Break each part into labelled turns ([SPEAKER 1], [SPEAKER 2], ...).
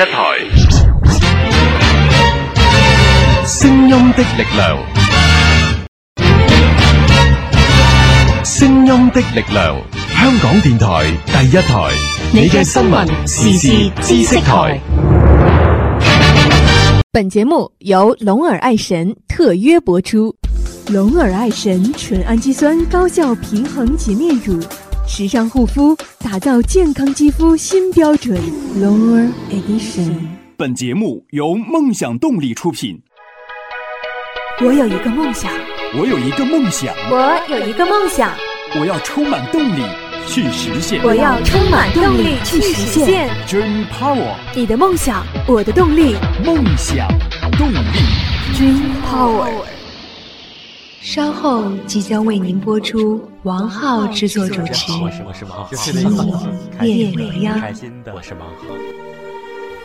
[SPEAKER 1] 一台，聲音的力量，聲音的力量，香港電台第一台，你嘅新聞時事知識台。
[SPEAKER 2] 本节目由龙耳爱神特约播出。龙耳爱神纯氨基酸高效平衡洁面乳，时尚护肤，打造健康肌肤新标准。龙耳 Edition。
[SPEAKER 3] 本节目由梦想动力出品。
[SPEAKER 2] 我有一个梦想，
[SPEAKER 3] 我有一个梦想，
[SPEAKER 2] 我有一个梦想，
[SPEAKER 3] 我要充满动力去实现。
[SPEAKER 2] 我要充满动力去实现。
[SPEAKER 3] Dream Power，
[SPEAKER 2] 你的梦想，我的动力。
[SPEAKER 3] 梦想动力。
[SPEAKER 2] Dream Power。
[SPEAKER 4] 稍后即将为您播出王浩制作主持《奇迷夜未央》。
[SPEAKER 5] 我是王浩。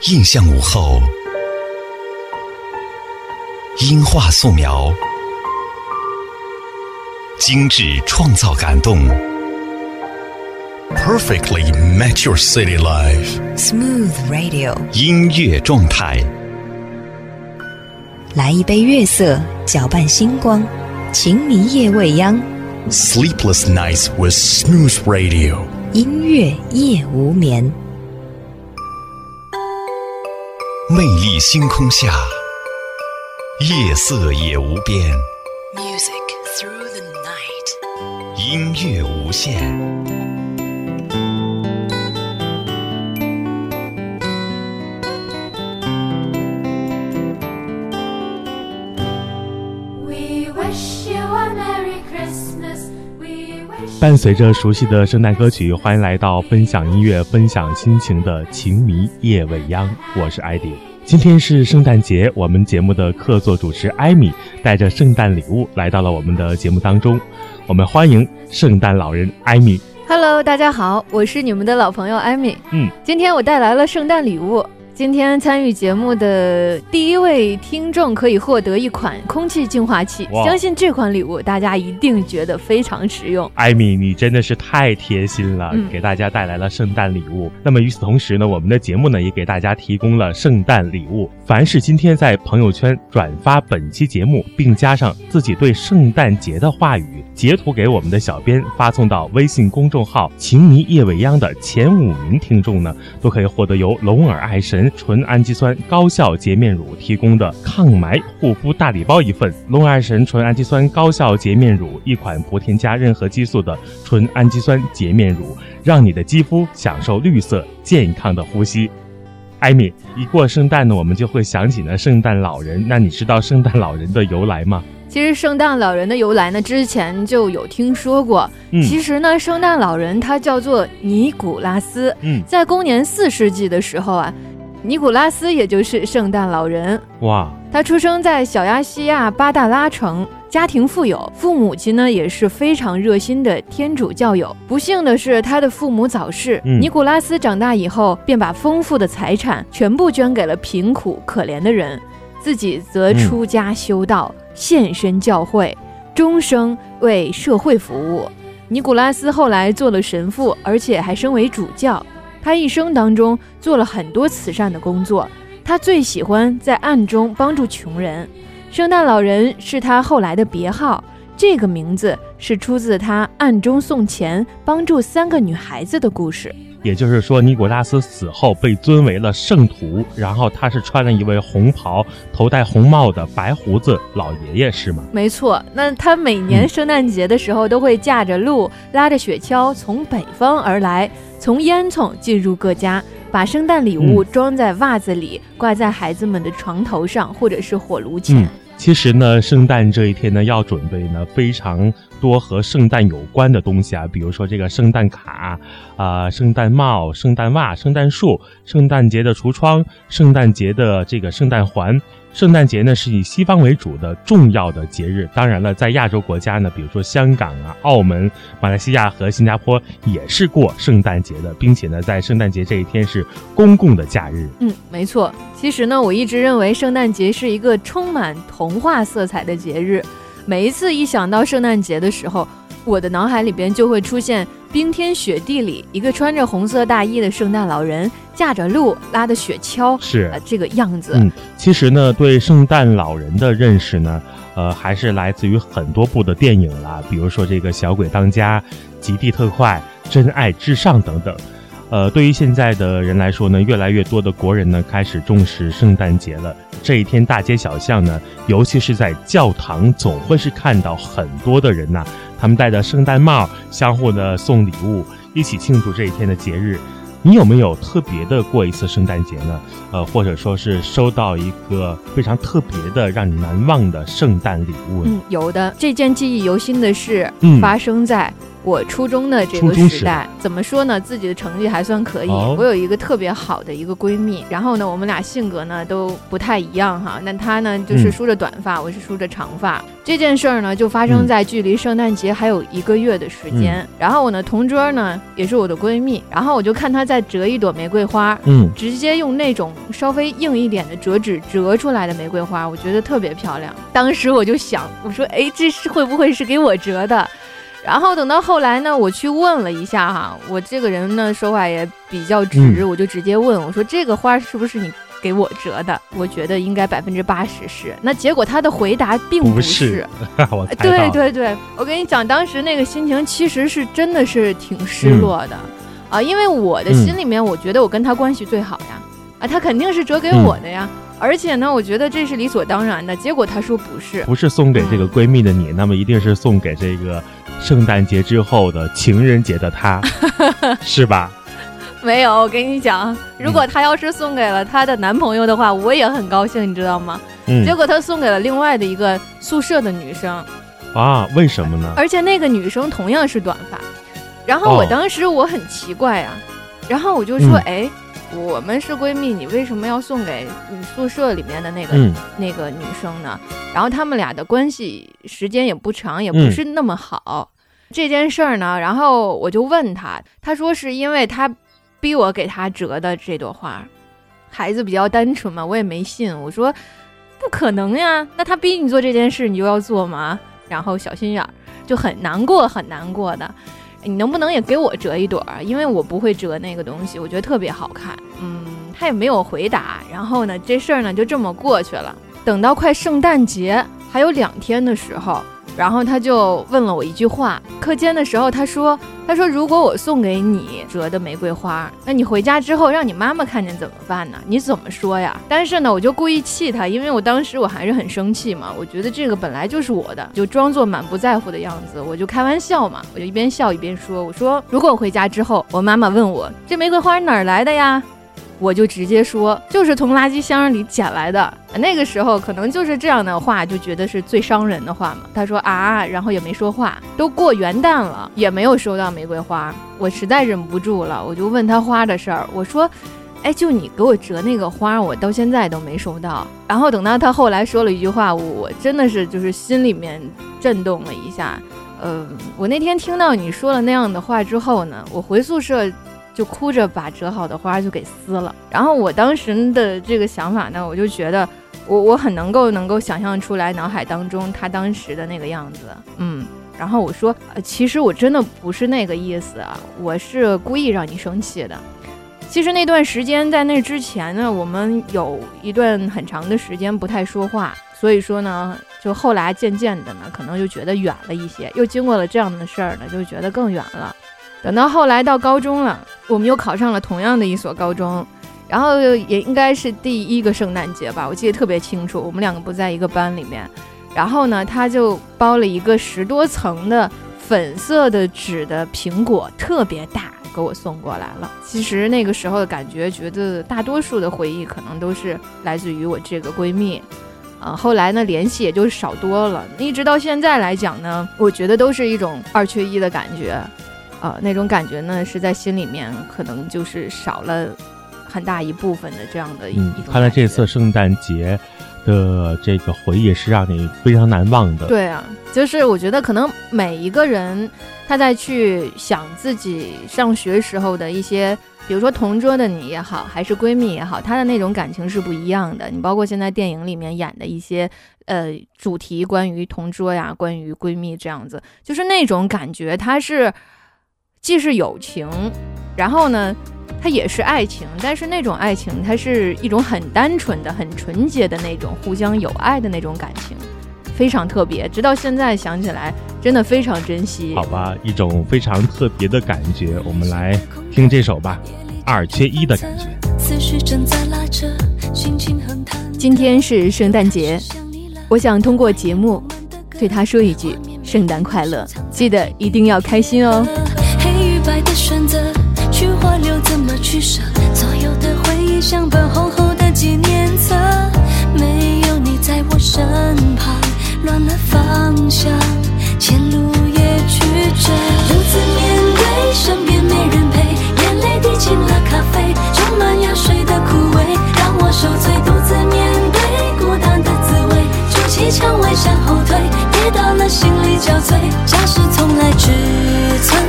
[SPEAKER 6] 印象午后，音画素描，精致创造感动，perfectly match your city life。
[SPEAKER 4] Smooth Radio，
[SPEAKER 6] 音乐状态，
[SPEAKER 4] 来一杯月色，搅拌星光。情迷夜未央
[SPEAKER 6] Sleepless nights with smooth radio，
[SPEAKER 4] 音乐夜无眠。
[SPEAKER 6] 魅力星空下，夜色也无边。
[SPEAKER 4] Music through the night，
[SPEAKER 6] 音乐无限。
[SPEAKER 7] 伴随着熟悉的圣诞歌曲，欢迎来到分享音乐、分享心情的情迷夜未央。我是艾迪。今天是圣诞节，我们节目的客座主持艾米带着圣诞礼物来到了我们的节目当中。我们欢迎圣诞老人艾米。
[SPEAKER 8] Hello，大家好，我是你们的老朋友艾米。
[SPEAKER 7] 嗯，
[SPEAKER 8] 今天我带来了圣诞礼物。今天参与节目的第一位听众可以获得一款空气净化器，相信这款礼物大家一定觉得非常实用。
[SPEAKER 7] 艾米，你真的是太贴心了，
[SPEAKER 8] 嗯、
[SPEAKER 7] 给大家带来了圣诞礼物。那么与此同时呢，我们的节目呢也给大家提供了圣诞礼物。凡是今天在朋友圈转发本期节目，并加上自己对圣诞节的话语，截图给我们的小编发送到微信公众号“情迷夜未央”的前五名听众呢，都可以获得由龙耳爱神。纯氨基酸高效洁面乳提供的抗霾护肤大礼包一份，龙耳神纯氨基酸高效洁面乳一款不添加任何激素的纯氨基酸洁面乳，让你的肌肤享受绿色健康的呼吸。艾米，一过圣诞呢，我们就会想起呢圣诞老人。那你知道圣诞老人的由来吗？
[SPEAKER 8] 其实圣诞老人的由来呢，之前就有听说过。
[SPEAKER 7] 嗯、
[SPEAKER 8] 其实呢，圣诞老人他叫做尼古拉斯。
[SPEAKER 7] 嗯，
[SPEAKER 8] 在公元四世纪的时候啊。尼古拉斯也就是圣诞老人
[SPEAKER 7] 哇，
[SPEAKER 8] 他出生在小亚细亚巴达拉城，家庭富有，父母亲呢也是非常热心的天主教友。不幸的是，他的父母早逝，
[SPEAKER 7] 嗯、
[SPEAKER 8] 尼古拉斯长大以后便把丰富的财产全部捐给了贫苦可怜的人，自己则出家修道，
[SPEAKER 7] 嗯、
[SPEAKER 8] 献身教会，终生为社会服务。尼古拉斯后来做了神父，而且还升为主教。他一生当中做了很多慈善的工作，他最喜欢在暗中帮助穷人。圣诞老人是他后来的别号，这个名字是出自他暗中送钱帮助三个女孩子的故事。
[SPEAKER 7] 也就是说，尼古拉斯死后被尊为了圣徒，然后他是穿了一位红袍、头戴红帽的白胡子老爷爷，是吗？
[SPEAKER 8] 没错，那他每年圣诞节的时候都会驾着鹿，拉着雪橇从北方而来，从烟囱进入各家，把圣诞礼物装在袜子里，挂在孩子们的床头上或者是火炉前。
[SPEAKER 7] 嗯其实呢，圣诞这一天呢，要准备呢非常多和圣诞有关的东西啊，比如说这个圣诞卡啊、呃、圣诞帽、圣诞袜、圣诞树、圣诞节的橱窗、圣诞节的这个圣诞环。圣诞节呢是以西方为主的重要的节日，当然了，在亚洲国家呢，比如说香港啊、澳门、马来西亚和新加坡也是过圣诞节的，并且呢，在圣诞节这一天是公共的假日。
[SPEAKER 8] 嗯，没错。其实呢，我一直认为圣诞节是一个充满童话色彩的节日。每一次一想到圣诞节的时候，我的脑海里边就会出现冰天雪地里一个穿着红色大衣的圣诞老人驾着鹿拉的雪橇，
[SPEAKER 7] 是
[SPEAKER 8] 呃这个样子。
[SPEAKER 7] 嗯，其实呢，对圣诞老人的认识呢，呃，还是来自于很多部的电影啦，比如说这个《小鬼当家》《极地特快》《真爱至上》等等。呃，对于现在的人来说呢，越来越多的国人呢开始重视圣诞节了。这一天大街小巷呢，尤其是在教堂，总会是看到很多的人呐、他们戴着圣诞帽，相互的送礼物，一起庆祝这一天的节日。你有没有特别的过一次圣诞节呢？呃，或者说是收到一个非常特别的、让你难忘的圣诞礼物呢？
[SPEAKER 8] 嗯，有的。这件记忆犹新的事，
[SPEAKER 7] 嗯
[SPEAKER 8] 发生在我初中的这个
[SPEAKER 7] 时
[SPEAKER 8] 时代。怎么说呢？自己的成绩还算可以。
[SPEAKER 7] 哦
[SPEAKER 8] 我有一个特别好的一个闺蜜，然后呢，我们俩性格呢都不太一样哈。那她呢就是
[SPEAKER 7] 嗯
[SPEAKER 8] 梳着短发，我是梳着长发。这件事儿呢就发生
[SPEAKER 7] 嗯
[SPEAKER 8] 在距离圣诞节还有一个月的时间。然后我呢同桌呢也是我的闺蜜，然后我就看她在折一朵玫瑰花，
[SPEAKER 7] 嗯，
[SPEAKER 8] 直接用那种稍微硬一点的折纸折出来的玫瑰花，我觉得特别漂亮。当时我就想，我说，哎，这是会不会是给我折的？然后等到后来呢，我去问了一下哈，我这个人呢说话也比较直，
[SPEAKER 7] 嗯。
[SPEAKER 8] 我就直接问我说，这个花是不是你给我折的？我觉得应该百分之八十是。那结果他的回答并
[SPEAKER 7] 不
[SPEAKER 8] 是。对对对，我跟你讲，当时那个心情其实是真的是挺失
[SPEAKER 7] 嗯
[SPEAKER 8] 落的，啊，因为我的心里面，我觉得我跟他关系最好呀，啊，他肯定是折给我的呀，而且呢，我觉得这是理所当然的。结果她说不是，
[SPEAKER 7] 不是送给这个闺蜜的你，那么一定是送给这个圣诞节之后的情人节的她，是吧？
[SPEAKER 8] 没有。我跟你讲，如果她要是送给了她的男朋友的话，我也很高兴，你知道吗？
[SPEAKER 7] 嗯
[SPEAKER 8] 结果她送给了另外的一个宿舍的女生，
[SPEAKER 7] 啊，为什么呢？
[SPEAKER 8] 而且那个女生同样是短发。然后我
[SPEAKER 7] 哦
[SPEAKER 8] 当时我很奇怪啊，然后我就说，
[SPEAKER 7] 嗯
[SPEAKER 8] 哎，我们是闺蜜，你为什么要送给你宿舍里面的那个、
[SPEAKER 7] 嗯
[SPEAKER 8] 那个女生呢？然后他们俩的关系时间也不长，也不
[SPEAKER 7] 嗯
[SPEAKER 8] 是那么好。这件事儿呢，然后我就问他，他说是因为他逼我给他折的这朵花。孩子比较单纯嘛，我也没信。我说不可能呀，那他逼你做这件事，你就要做吗？然后小心眼儿，就很难过，很难过的。你能不能也给我折一朵儿？因为我不会折那个东西，我觉得特别好看。嗯，他也没有回答。然后呢，这事儿呢就这么过去了。等到快圣诞节还有两天的时候，然后他就问了我一句话。课间的时候，他说：“他说如果我送给你折的玫瑰花，那你回家之后让你妈妈看见怎么办呢？你怎么说呀？”但是呢，我就故意气他，因为我当时我还是很生气嘛。我觉得这个本来就是我的，就装作满不在乎的样子，我就开玩笑嘛，我就一边笑一边说：“我说如果我回家之后，我妈妈问我这玫瑰花哪儿来的呀？”我就直接说，就是从垃圾箱里捡来的。那个时候可能就是这样的话，就觉得是最伤人的话嘛。他说啊，然后也没说话。都过元旦了，也没有收到玫瑰花，我实在忍不住了，我就问他花的事儿。我说，哎，就你给我折那个花，我到现在都没收到。然后等到他后来说了一句话，我真的是就是心里面震动了一下。呃，我那天听到你说了那样的话之后呢，我回宿舍。就哭着把折好的花就给撕了。然后我当时的这个想法呢，我就觉得我我很能够能够想象出来脑海当中他当时的那个样子，嗯。然后我说，呃，其实我真的不是那个意思啊，我是故意让你生气的。其实那段时间在那之前呢，我们有一段很长的时间不太说话，所以说呢，就后来渐渐的呢，可能就觉得远了一些。又经过了这样的事儿呢，就觉得更远了。等到后来到高中了，我们又考上了同样的一所高中，然后也应该是第一个圣诞节吧，我记得特别清楚。我们两个不在一个班里面，然后呢，他就包了一个十多层的粉色的纸的苹果，特别大，给我送过来了。其实那个时候的感觉，觉得大多数的回忆可能都是来自于我这个闺蜜。啊，后来呢，联系也就少多了。一直到现在来讲呢，我觉得都是一种二缺一的感觉。啊、那种感觉呢，是在心里面可能就是少了很大一部分的这样的一、种，
[SPEAKER 7] 看来这次圣诞节的这个回忆是让你非常难忘的。
[SPEAKER 8] 对啊，就是我觉得可能每一个人他在去想自己上学时候的一些，比如说同桌的你也好，还是闺蜜也好，她的那种感情是不一样的。你包括现在电影里面演的一些呃主题，关于同桌呀，关于闺蜜这样子，就是那种感觉，它是既是友情，然后呢。它也是爱情，但是那种爱情，它是一种很单纯的、很纯洁的那种互相有爱的那种感情，非常特别。直到现在想起来，真的非常珍惜。
[SPEAKER 7] 好吧，一种非常特别的感觉，我们来听这首吧，二缺一的感觉。
[SPEAKER 8] 今天是圣诞节，我想通过节目对他说一句：圣诞快乐！记得一定要开心哦。取舍？所有的回忆像本厚厚的纪念册，没有你在我身旁，乱了方向，前路也曲折。独自面对，身边没人陪，眼泪滴进了咖啡，充满药水的苦味，让我受罪。独自面对孤单的滋味，筑起墙围向后退，跌倒了心力交瘁，假使从来只存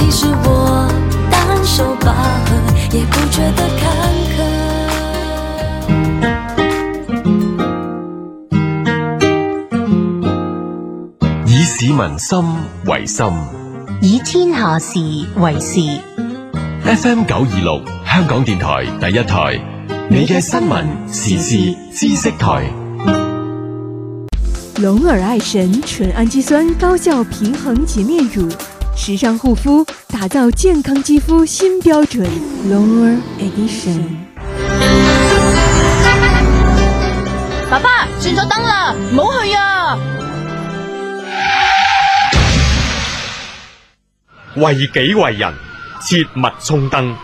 [SPEAKER 8] 今天即使我单手拔河，也不觉得坎
[SPEAKER 1] 坷。以市民心为心，
[SPEAKER 5] 以天下事为事。
[SPEAKER 1] FM 九二六，香港電台第一台，你嘅新聞時事知識台。
[SPEAKER 2] 龙耳爱神纯氨基酸高效平衡洁面乳，时尚护肤，打造健康肌肤新标准。龙尔 Edition。
[SPEAKER 9] 爸爸，轉咗燈啦，唔好去啊！
[SPEAKER 10] 為己為人，切勿衝燈。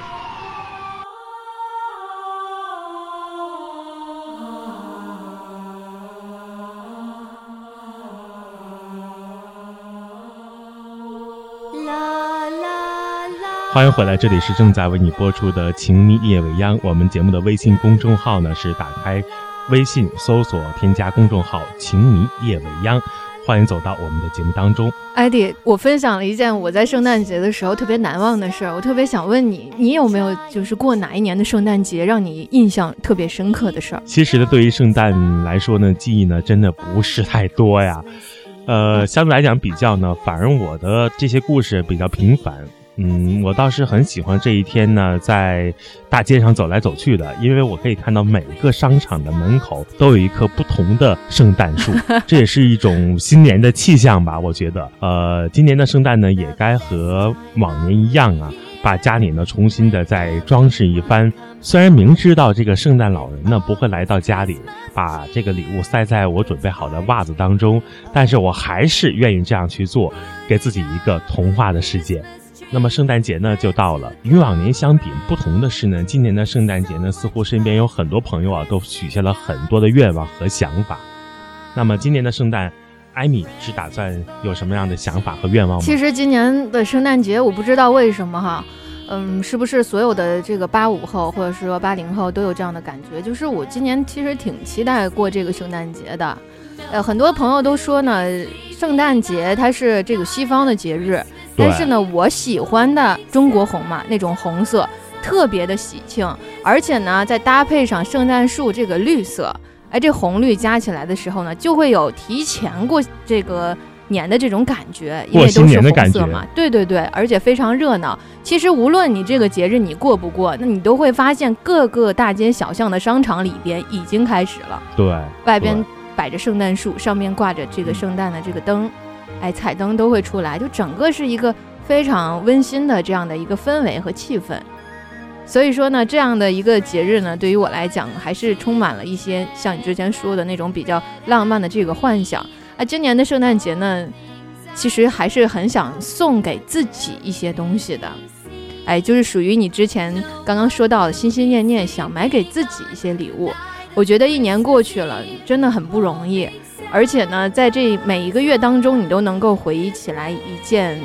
[SPEAKER 7] 欢迎回来，这里是正在为你播出的《情迷夜未央》。我们节目的微信公众号呢是打开微信搜索添加公众号“情迷夜未央”，欢迎走到我们的节目当中。
[SPEAKER 8] 艾迪，我分享了一件我在圣诞节的时候特别难忘的事儿，我特别想问你，你有没有就是过哪一年的圣诞节让你印象特别深刻的事儿？
[SPEAKER 7] 其实呢，对于圣诞来说呢，记忆呢真的不是太多呀。呃，相对来讲比较呢，反而我的这些故事比较平凡。嗯，我倒是很喜欢这一天呢，在大街上走来走去的，因为我可以看到每一个商场的门口都有一棵不同的圣诞树，这也是一种新年的气象吧。我觉得，呃，今年的圣诞呢，也该和往年一样啊，把家里呢重新的再装饰一番。虽然明知道这个圣诞老人呢不会来到家里，把这个礼物塞在我准备好的袜子当中，但是我还是愿意这样去做，给自己一个童话的世界。那么圣诞节呢就到了，与往年相比，不同的是呢，今年的圣诞节呢，似乎身边有很多朋友啊，都许下了很多的愿望和想法。那么今年的圣诞，艾米是打算有什么样的想法和愿望吗？
[SPEAKER 8] 其实今年的圣诞节，我不知道为什么哈，嗯，是不是所有的这个八五后或者是说八零后都有这样的感觉？就是我今年其实挺期待过这个圣诞节的。呃，很多朋友都说呢，圣诞节它是这个西方的节日。但是呢，我喜欢的中国红嘛，那种红色特别的喜庆，而且呢，再搭配上圣诞树这个绿色，哎，这红绿加起来的时候呢，就会有提前过这个年的这种感觉，因为都是红色嘛。对对对，而且非常热闹。其实无论你这个节日你过不过，那你都会发现各个大街小巷的商场里边已经开始了。
[SPEAKER 7] 对，
[SPEAKER 8] 外边摆着圣诞树，上面挂着这个圣诞的这个灯。哎，彩灯都会出来，就整个是一个非常温馨的这样的一个氛围和气氛。所以说呢，这样的一个节日呢，对于我来讲，还是充满了一些像你之前说的那种比较浪漫的这个幻想。啊，今年的圣诞节呢，其实还是很想送给自己一些东西的。哎，就是属于你之前刚刚说到的，心心念念想买给自己一些礼物。我觉得一年过去了，真的很不容易。而且呢，在这每一个月当中，你都能够回忆起来一件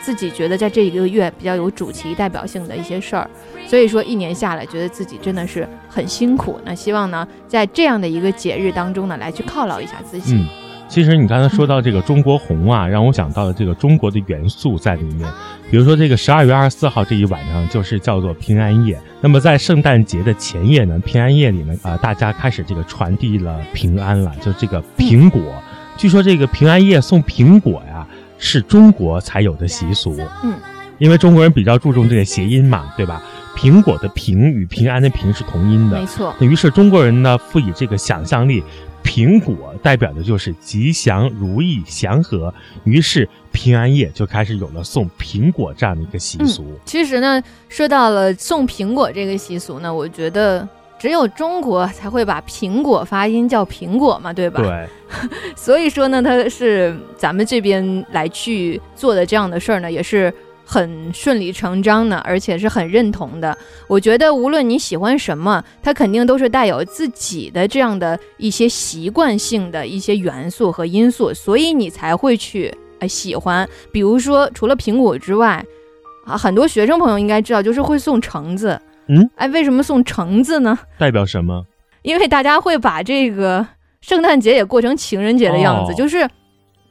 [SPEAKER 8] 自己觉得在这一个月比较有主题代表性的一些事儿。所以说一年下来，觉得自己真的是很辛苦。那希望呢，在这样的一个节日当中呢，来去犒劳一下自己。
[SPEAKER 7] 其实你刚才说到这个中国红啊，让我想到了这个中国的元素在里面。比如说这个十二月二十四号这一晚上就是叫做平安夜。那么在圣诞节的前夜呢，平安夜里呢，啊、大家开始这个传递了平安了，就这个苹果。据说这个平安夜送苹果呀，是中国才有的习俗。
[SPEAKER 8] 嗯，
[SPEAKER 7] 因为中国人比较注重这个谐音嘛，对吧？苹果的“苹”与平安的“平”是同音的，
[SPEAKER 8] 没错。
[SPEAKER 7] 于是中国人呢，赋予这个想象力，苹果代表的就是吉祥、如意、祥和。于是平安夜就开始有了送苹果这样的一个习俗。
[SPEAKER 8] 嗯、其实呢，说到了送苹果这个习俗呢，我觉得只有中国才会把苹果发音叫苹果嘛，对吧？
[SPEAKER 7] 对。
[SPEAKER 8] 所以说呢，它是咱们这边来去做的这样的事儿呢，也是。很顺理成章的，而且是很认同的。我觉得无论你喜欢什么，它肯定都是带有自己的这样的一些习惯性的一些元素和因素，所以你才会去呃喜欢。比如说，除了苹果之外，啊，很多学生朋友应该知道，就是会送橙子。
[SPEAKER 7] 嗯，
[SPEAKER 8] 哎，为什么送橙子呢？
[SPEAKER 7] 代表什么？
[SPEAKER 8] 因为大家会把这个圣诞节也过成情人节的样子，
[SPEAKER 7] 哦、
[SPEAKER 8] 就是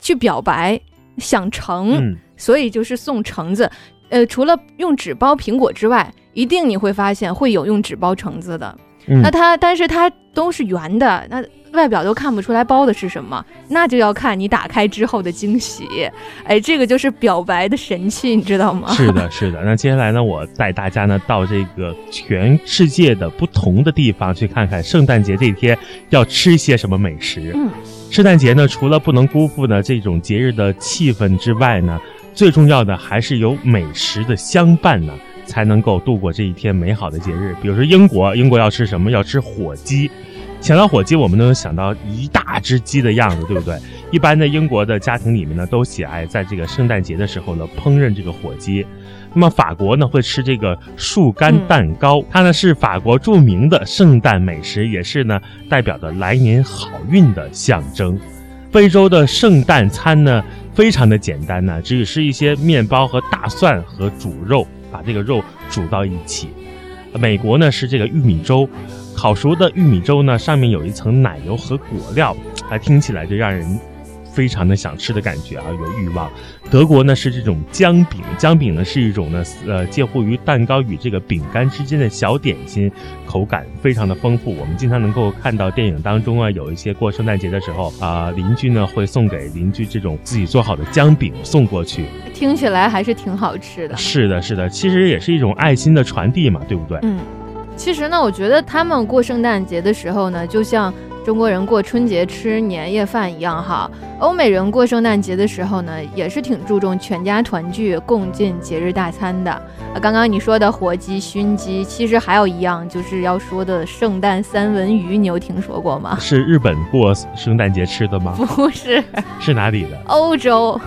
[SPEAKER 8] 去表白、想成。
[SPEAKER 7] 嗯
[SPEAKER 8] 所以就是送橙子，呃，除了用纸包苹果之外，一定你会发现会有用纸包橙子的。
[SPEAKER 7] 嗯、
[SPEAKER 8] 那它，但是它都是圆的，那外表都看不出来包的是什么，那就要看你打开之后的惊喜。哎，这个就是表白的神器，你知道吗？
[SPEAKER 7] 是的，是的。那接下来呢，我带大家呢到这个全世界的不同的地方去看看圣诞节这天要吃些什么美食。
[SPEAKER 8] 嗯，
[SPEAKER 7] 圣诞节呢，除了不能辜负呢这种节日的气氛之外呢。最重要的还是有美食的相伴呢，才能够度过这一天美好的节日。比如说英国，英国要吃什么？要吃火鸡。想到火鸡，我们都能想到一大只鸡的样子，对不对？一般的英国的家庭里面呢，都喜爱在这个圣诞节的时候呢烹饪这个火鸡。那么法国呢会吃这个树干蛋糕，它呢是法国著名的圣诞美食，也是呢代表着来年好运的象征。非洲的圣诞餐呢？非常的简单呢，只是一些面包和大蒜和煮肉，把这个肉煮到一起。美国呢是这个玉米粥，烤熟的玉米粥呢上面有一层奶油和果料，还听起来就让人非常的想吃的感觉啊，有欲望。德国呢是这种姜饼，姜饼呢是一种呢呃介乎于蛋糕与这个饼干之间的小点心，口感非常的丰富。我们经常能够看到电影当中啊，有一些过圣诞节的时候啊，邻居呢会送给邻居这种自己做好的姜饼送过去，
[SPEAKER 8] 听起来还是挺好吃的。
[SPEAKER 7] 是的，是的，其实也是一种爱心的传递嘛，对不对？
[SPEAKER 8] 嗯，其实呢，我觉得他们过圣诞节的时候呢，就像中国人过春节吃年夜饭一样哈。欧美人过圣诞节的时候呢，也是挺注重全家团聚、共进节日大餐的。啊，刚刚你说的火鸡、熏鸡，其实还有一样就是要说的圣诞三文鱼，你有听说过吗？
[SPEAKER 7] 是日本过圣诞节吃的吗？
[SPEAKER 8] 不是，
[SPEAKER 7] 是哪里的？
[SPEAKER 8] 欧洲。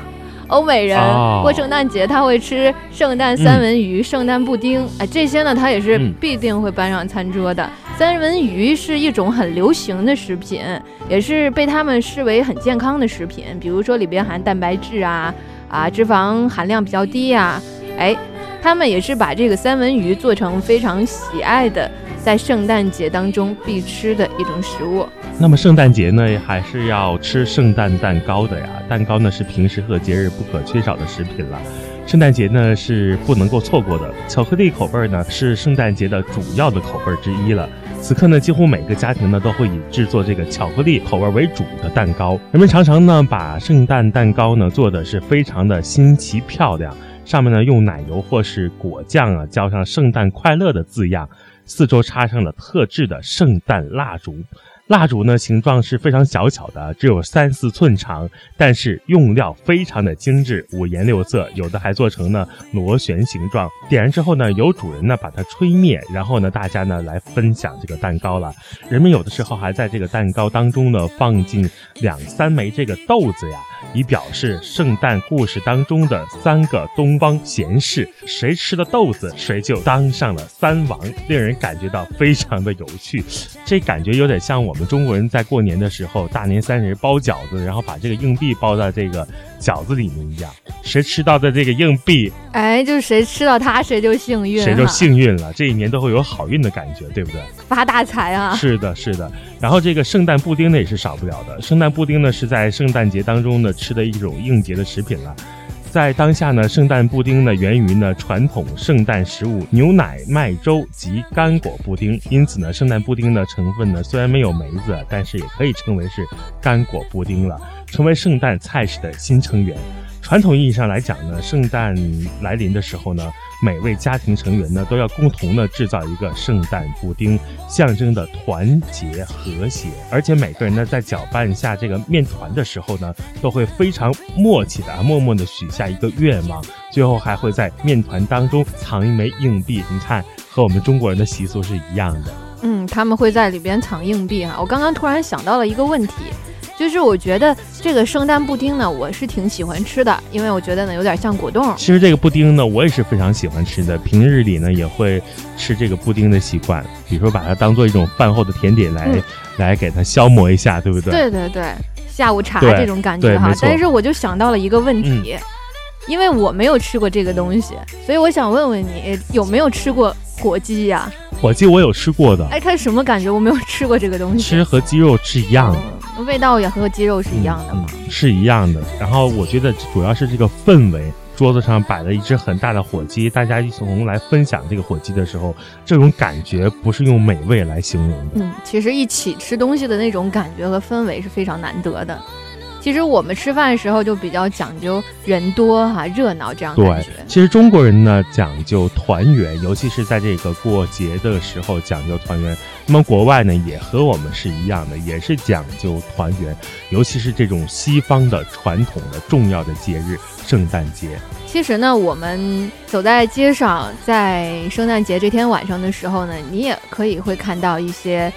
[SPEAKER 8] 欧美人
[SPEAKER 7] 哦。
[SPEAKER 8] 过圣诞节，他会吃圣诞三文鱼、圣诞布丁，哎，这些呢，他也是
[SPEAKER 7] 嗯。
[SPEAKER 8] 必定会搬上餐桌的。三文鱼是一种很流行的食品，也是被他们视为很健康的食品，比如说里边含蛋白质啊啊，脂肪含量比较低呀、哎，他们也是把这个三文鱼做成非常喜爱的，在圣诞节当中必吃的一种食物。
[SPEAKER 7] 那么圣诞节呢，还是要吃圣诞蛋糕的呀。蛋糕呢是平时和节日不可缺少的食品了。圣诞节呢是不能够错过的。巧克力口味呢是圣诞节的主要的口味之一了。此刻呢，几乎每个家庭呢都会以制作这个巧克力口味为主的蛋糕。人们常常呢把圣诞蛋糕呢做的是非常的新奇漂亮，上面呢用奶油或是果酱啊浇上“圣诞快乐”的字样，四周插上了特制的圣诞蜡烛。蜡烛呢，形状是非常小巧的，只有三四寸长，但是用料非常的精致，五颜六色，有的还做成呢螺旋形状。点燃之后呢，由主人呢把它吹灭，然后呢大家呢来分享这个蛋糕了。人们有的时候还在这个蛋糕当中呢放进两三枚这个豆子呀，以表示圣诞故事当中的三个东方贤士，谁吃了豆子，谁就当上了三王，令人感觉到非常的有趣。这感觉有点像我们。们中国人在过年的时候，大年三十包饺子，然后把这个硬币包在这个饺子里面一样，谁吃到的这个硬币，
[SPEAKER 8] 哎，就是谁吃到它谁就幸运，
[SPEAKER 7] 谁就幸运了，这一年都会有好运的感觉，对不对？
[SPEAKER 8] 发大财啊！
[SPEAKER 7] 是的，是的。然后这个圣诞布丁呢也是少不了的，圣诞布丁呢是在圣诞节当中呢吃的一种应节的食品了。在当下呢，圣诞布丁呢源于呢传统圣诞食物牛奶麦粥及干果布丁，因此呢，圣诞布丁的成分呢虽然没有梅子，但是也可以称为是干果布丁了，成为圣诞菜式的新成员。传统意义上来讲呢，圣诞来临的时候呢，每位家庭成员呢都要共同的制造一个圣诞布丁，象征的团结和谐。而且每个人呢在搅拌下这个面团的时候呢，都会非常默契的啊、默默的许下一个愿望，最后还会在面团当中藏一枚硬币。你看，和我们中国人的习俗是一样的。
[SPEAKER 8] 嗯，他们会在里边藏硬币哈。我刚刚突然想到了一个问题。就是我觉得这个圣诞布丁呢，我是挺喜欢吃的，因为我觉得呢有点像果冻。
[SPEAKER 7] 其实这个布丁呢，我也是非常喜欢吃的，平日里呢也会吃这个布丁的习惯，比如说把它当做一种饭后的甜点来，
[SPEAKER 8] 嗯、
[SPEAKER 7] 来给它消磨一下，对不对？
[SPEAKER 8] 对对对，下午茶这种感觉哈。但是我就想到了一个问题，
[SPEAKER 7] 嗯、
[SPEAKER 8] 因为我没有吃过这个东西，所以我想问问你有没有吃过火鸡呀、
[SPEAKER 7] 啊？火鸡我有吃过的，
[SPEAKER 8] 哎，它什么感觉？我没有吃过这个东西。
[SPEAKER 7] 其实和鸡肉是一样的。
[SPEAKER 8] 嗯味道也和鸡肉是一样的吗、
[SPEAKER 7] 嗯？是一样的。然后我觉得主要是这个氛围，桌子上摆了一只很大的火鸡，大家一同来分享这个火鸡的时候，这种感觉不是用美味来形容的。
[SPEAKER 8] 嗯，其实一起吃东西的那种感觉和氛围是非常难得的。其实我们吃饭的时候就比较讲究人多哈、啊、热闹这样感觉。
[SPEAKER 7] 对，其实中国人呢讲究团圆，尤其是在这个过节的时候讲究团圆。那么国外呢也和我们是一样的，也是讲究团圆，尤其是这种西方的传统的重要的节日圣诞节。
[SPEAKER 8] 其实呢，我们走在街上，在圣诞节这天晚上的时候呢，你也可以会看到一些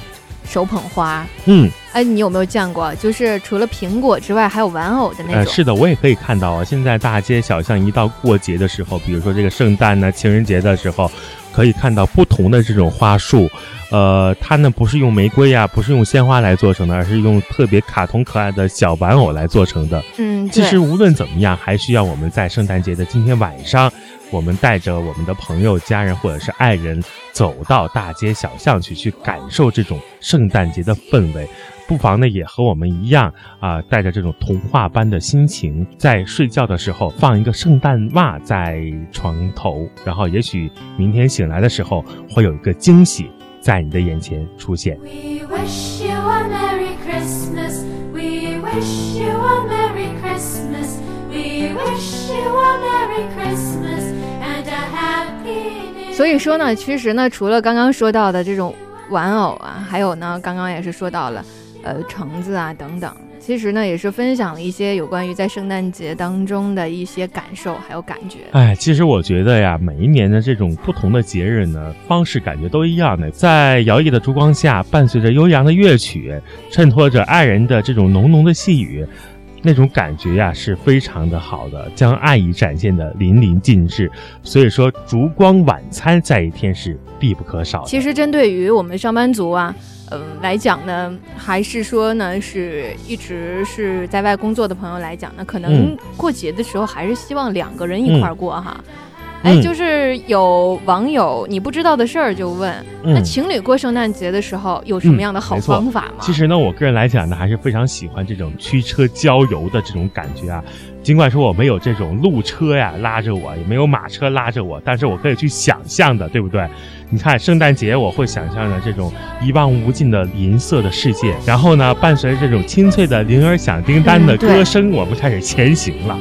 [SPEAKER 8] 手捧花。
[SPEAKER 7] 嗯。
[SPEAKER 8] 哎，你有没有见过？就是除了苹果之外，还有玩偶的那种。
[SPEAKER 7] 呃，是的，我也可以看到啊。现在大街小巷一到过节的时候，比如说这个圣诞呢、情人节的时候，可以看到不同的这种花束。呃，它呢不是用玫瑰呀、啊，不是用鲜花来做成的，而是用特别卡通可爱的小玩偶来做成的。
[SPEAKER 8] 嗯，
[SPEAKER 7] 其实无论怎么样，还需要我们在圣诞节的今天晚上，我们带着我们的朋友、家人或者是爱人，走到大街小巷去，去感受这种圣诞节的氛围。不妨呢，也和我们一样啊、呃，带着这种童话般的心情，在睡觉的时候放一个圣诞袜在床头，然后也许明天醒来的时候会有一个惊喜在你的眼前出现。
[SPEAKER 11] We wish you a Merry Christmas. We wish you a Merry Christmas. We wish you a Merry Christmas and a Happy New
[SPEAKER 8] 所以说呢，其实呢，除了刚刚说到的这种玩偶啊，还有呢，刚刚也是说到了。呃，橙子啊，等等，其实呢，也是分享了一些有关于在圣诞节当中的一些感受，还有感觉。
[SPEAKER 7] 哎，其实我觉得呀，每一年的这种不同的节日呢，方式感觉都一样的，在摇曳的烛光下，伴随着悠扬的乐曲，衬托着爱人的这种浓浓的细语。那种感觉呀是非常的好的，将爱意展现的淋漓尽致。所以说，烛光晚餐在一天是必不可少的。
[SPEAKER 8] 其实，针对于我们上班族啊，嗯、呃、来讲呢，还是说呢，是一直是在外工作的朋友来讲呢，可能过节的时候还是希望两个人一块儿过哈。
[SPEAKER 7] 嗯
[SPEAKER 8] 哎，就是有网友你不知道的事儿就问，
[SPEAKER 7] 嗯、
[SPEAKER 8] 那情侣过圣诞节的时候有什么样的好方法吗？
[SPEAKER 7] 其实呢，我个人来讲呢，还是非常喜欢这种驱车郊游的这种感觉啊。尽管说我没有这种路车呀拉着我，也没有马车拉着我，但是我可以去想象的，对不对？你看圣诞节，我会想象着这种一望无尽的银色的世界，然后呢，伴随着这种清脆的铃儿响叮当的歌声，
[SPEAKER 8] 嗯、
[SPEAKER 7] 我们开始前行了。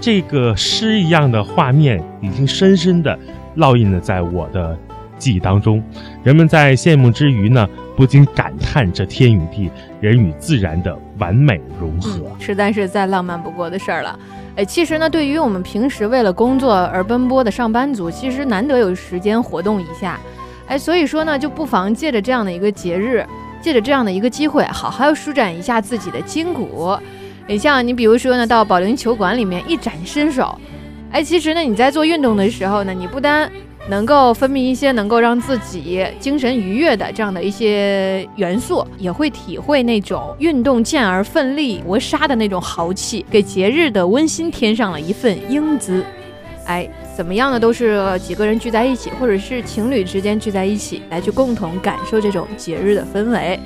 [SPEAKER 7] 这个诗一样的画面已经深深的烙印了在我的记忆当中。人们在羡慕之余呢，不禁感叹这天与地、人与自然的完美融合，
[SPEAKER 8] 嗯、实在是再浪漫不过的事儿了。哎，其实呢，对于我们平时为了工作而奔波的上班族，其实难得有时间活动一下。哎，所以说呢，就不妨借着这样的一个节日，借着这样的一个机会，好好舒展一下自己的筋骨。你像你比如说呢，到保龄球馆里面一展身手，哎，其实呢你在做运动的时候呢，你不单
[SPEAKER 2] 能够分泌一些能够让自己精神愉悦的这样的一些元素，也会体会那种运动健儿奋力搏杀的那种豪气，给节日的温馨添上了一份英姿。哎，怎么样呢？都是几个人聚在一起，或者是情侣之间聚在一起，来去共同感受这种节日的氛围。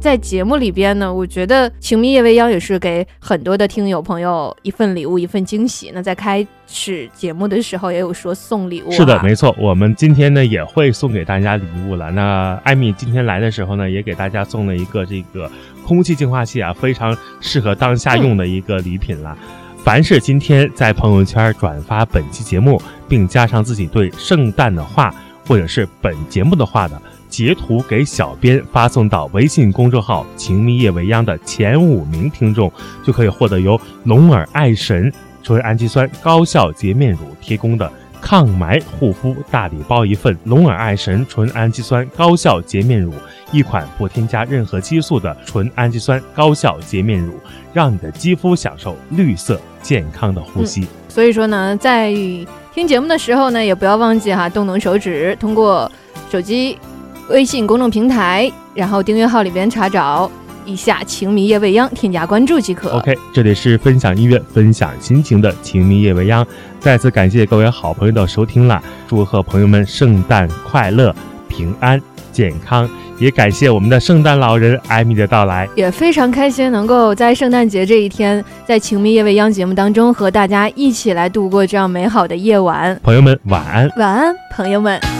[SPEAKER 2] 在节目里边呢，我觉得《情迷夜未央》也是给很多的听友朋友一份礼物，一份惊喜。那在开始节目的时候，也有说送礼物、
[SPEAKER 7] 是的，没错，我们今天呢也会送给大家礼物了。那艾米今天来的时候呢，也给大家送了一个这个空气净化器啊，非常适合当下用的一个礼品了。凡是今天在朋友圈转发本期节目，并加上自己对圣诞的话或者是本节目的话的截图给小编发送到微信公众号“情迷夜未央”的前五名听众，就可以获得由龙耳爱神纯氨基酸高效洁面乳提供的抗霾护肤大礼包一份，龙耳爱神纯氨基酸高效洁面乳，一款不添加任何激素的纯氨基酸高效洁面乳，让你的肌肤享受绿色健康的呼吸。
[SPEAKER 2] 所以说呢，在听节目的时候呢，也不要忘记哈，动动手指，通过手机微信公众平台，然后订阅号里边查找一下“情迷夜未央”，添加关注即可。
[SPEAKER 7] OK，这里是分享音乐、分享心情的情迷夜未央，再次感谢各位好朋友的收听啦！祝贺朋友们圣诞快乐、平安健康，也感谢我们的圣诞老人艾米的到来。
[SPEAKER 2] 也非常开心能够在圣诞节这一天，在《情迷夜未央》节目当中和大家一起来度过这样美好的夜晚。
[SPEAKER 7] 朋友们，晚安。
[SPEAKER 2] 晚安，朋友们。